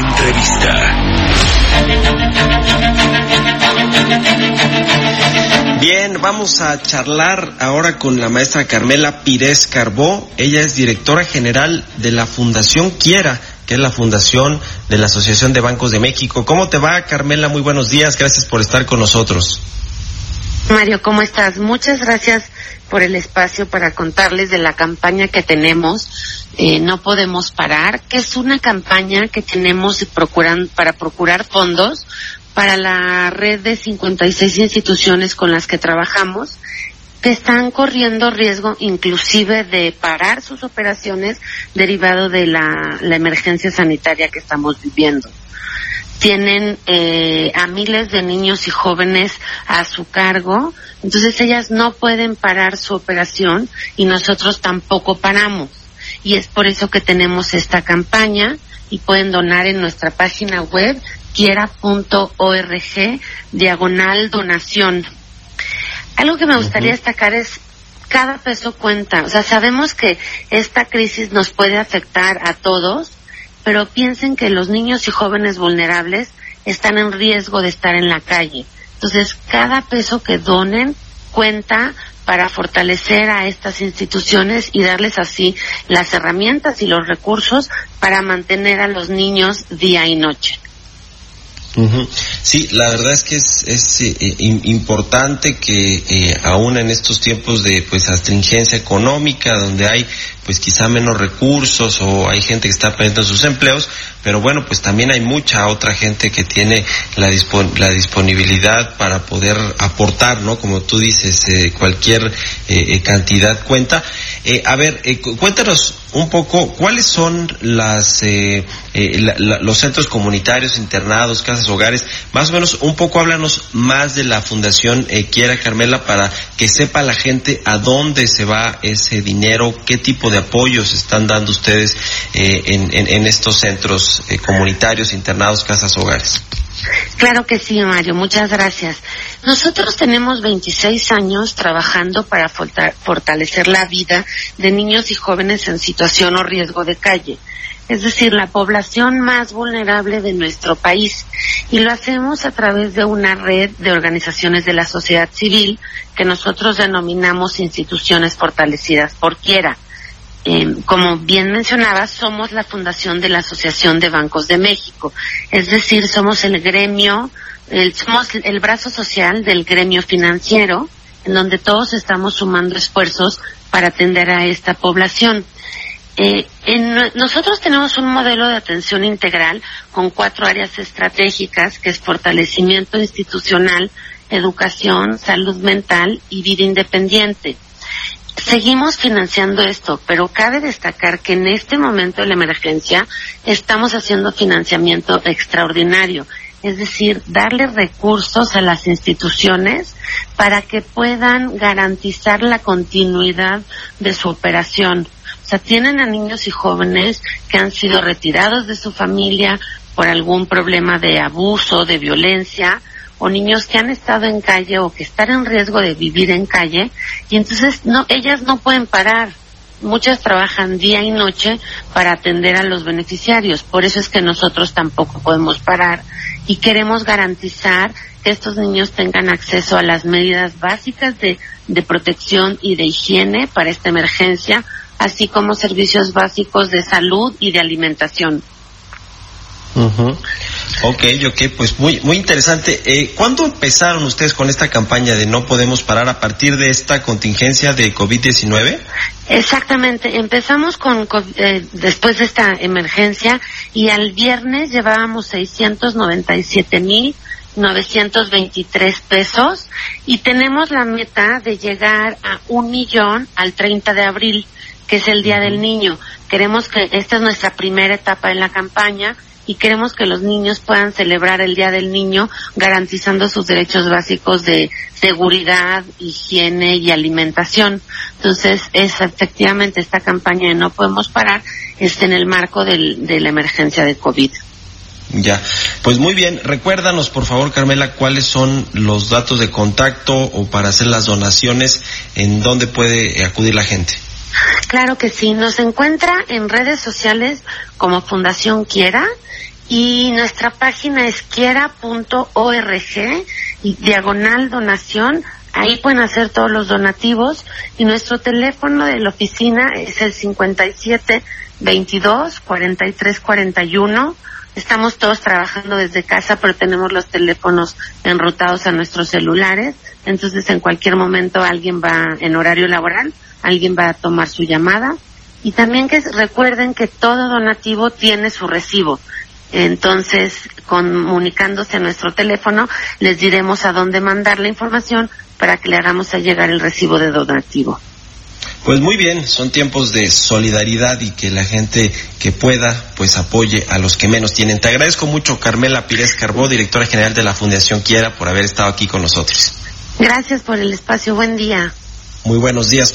today. Bien, vamos a charlar ahora con la maestra Carmela Pires Carbó. Ella es directora general de la Fundación Quiera, que es la fundación de la Asociación de Bancos de México. ¿Cómo te va, Carmela? Muy buenos días. Gracias por estar con nosotros. Mario, ¿cómo estás? Muchas gracias por el espacio para contarles de la campaña que tenemos, eh, No Podemos Parar, que es una campaña que tenemos procuran, para procurar fondos para la red de 56 instituciones con las que trabajamos que están corriendo riesgo inclusive de parar sus operaciones derivado de la, la emergencia sanitaria que estamos viviendo tienen eh, a miles de niños y jóvenes a su cargo, entonces ellas no pueden parar su operación y nosotros tampoco paramos. Y es por eso que tenemos esta campaña y pueden donar en nuestra página web quiera.org diagonal donación. Algo que me gustaría destacar es cada peso cuenta. O sea, sabemos que esta crisis nos puede afectar a todos, pero piensen que los niños y jóvenes vulnerables están en riesgo de estar en la calle. Entonces, cada peso que donen cuenta para fortalecer a estas instituciones y darles así las herramientas y los recursos para mantener a los niños día y noche. Sí, la verdad es que es, es eh, eh, importante que eh, aún en estos tiempos de pues astringencia económica, donde hay pues quizá menos recursos o hay gente que está perdiendo sus empleos, pero bueno, pues también hay mucha otra gente que tiene la, la disponibilidad para poder aportar, ¿no? Como tú dices, eh, cualquier eh, cantidad cuenta. Eh, a ver, cuéntanos un poco cuáles son las los centros comunitarios, internados, casas, hogares, más o menos un poco háblanos más de la Fundación Quiera Carmela para que sepa la gente a dónde se va ese dinero, qué tipo de apoyos están dando ustedes eh, en, estos centros eh, comunitarios, internados, casas, hogares? Claro que sí, Mario. Muchas gracias. Nosotros tenemos 26 años trabajando para fortalecer la vida de niños y jóvenes en situación o riesgo de calle es decir, la población más vulnerable de nuestro país. Y lo hacemos a través de una red de organizaciones de la sociedad civil que nosotros denominamos instituciones fortalecidas por quiera. Eh, como bien mencionaba, somos la fundación de la Asociación de Bancos de México. Es decir, somos el gremio, somos el brazo social del gremio financiero, en donde todos estamos sumando esfuerzos para atender a esta población. Eh, nosotros tenemos un modelo de atención integral con cuatro áreas estratégicas, que es fortalecimiento institucional, educación, salud mental y vida independiente. Seguimos financiando esto, pero cabe destacar que en este momento de la emergencia estamos haciendo financiamiento extraordinario, es decir, darle recursos a las instituciones para que puedan garantizar la continuidad de su operación. O sea, tienen a niños y jóvenes que han sido retirados de su familia por algún problema de abuso, de violencia, o niños que han estado en calle o que están en riesgo de vivir en calle y entonces no ellas no pueden parar muchas trabajan día y noche para atender a los beneficiarios. Por eso es que nosotros tampoco podemos parar y queremos garantizar que estos niños tengan acceso a las medidas básicas de, de protección y de higiene para esta emergencia así como servicios básicos de salud y de alimentación Ok, ok, pues muy, muy interesante. Eh, ¿Cuándo empezaron ustedes con esta campaña de no podemos parar a partir de esta contingencia de COVID-19? Exactamente, empezamos con eh, después de esta emergencia y al viernes llevábamos 697 mil 923 pesos y tenemos la meta de llegar a un millón al 30 de abril, que es el Día del Niño queremos que esta es nuestra primera etapa en la campaña y queremos que los niños puedan celebrar el Día del Niño garantizando sus derechos básicos de seguridad, higiene y alimentación. Entonces, es efectivamente esta campaña de No Podemos Parar está en el marco del, de la emergencia de COVID. Ya, pues muy bien, recuérdanos por favor Carmela cuáles son los datos de contacto o para hacer las donaciones, en dónde puede acudir la gente. Claro que sí, nos encuentra en redes sociales como Fundación Quiera y nuestra página es quiera.org y diagonal donación. Ahí pueden hacer todos los donativos y nuestro teléfono de la oficina es el 57 22 43 41. Estamos todos trabajando desde casa, pero tenemos los teléfonos enrutados a nuestros celulares. Entonces, en cualquier momento alguien va en horario laboral, alguien va a tomar su llamada. Y también que recuerden que todo donativo tiene su recibo. Entonces, comunicándose a nuestro teléfono, les diremos a dónde mandar la información para que le hagamos a llegar el recibo de donativo. Pues muy bien, son tiempos de solidaridad y que la gente que pueda, pues apoye a los que menos tienen. Te agradezco mucho, Carmela Pires Carbó, directora general de la Fundación Quiera, por haber estado aquí con nosotros. Gracias por el espacio. Buen día. Muy buenos días.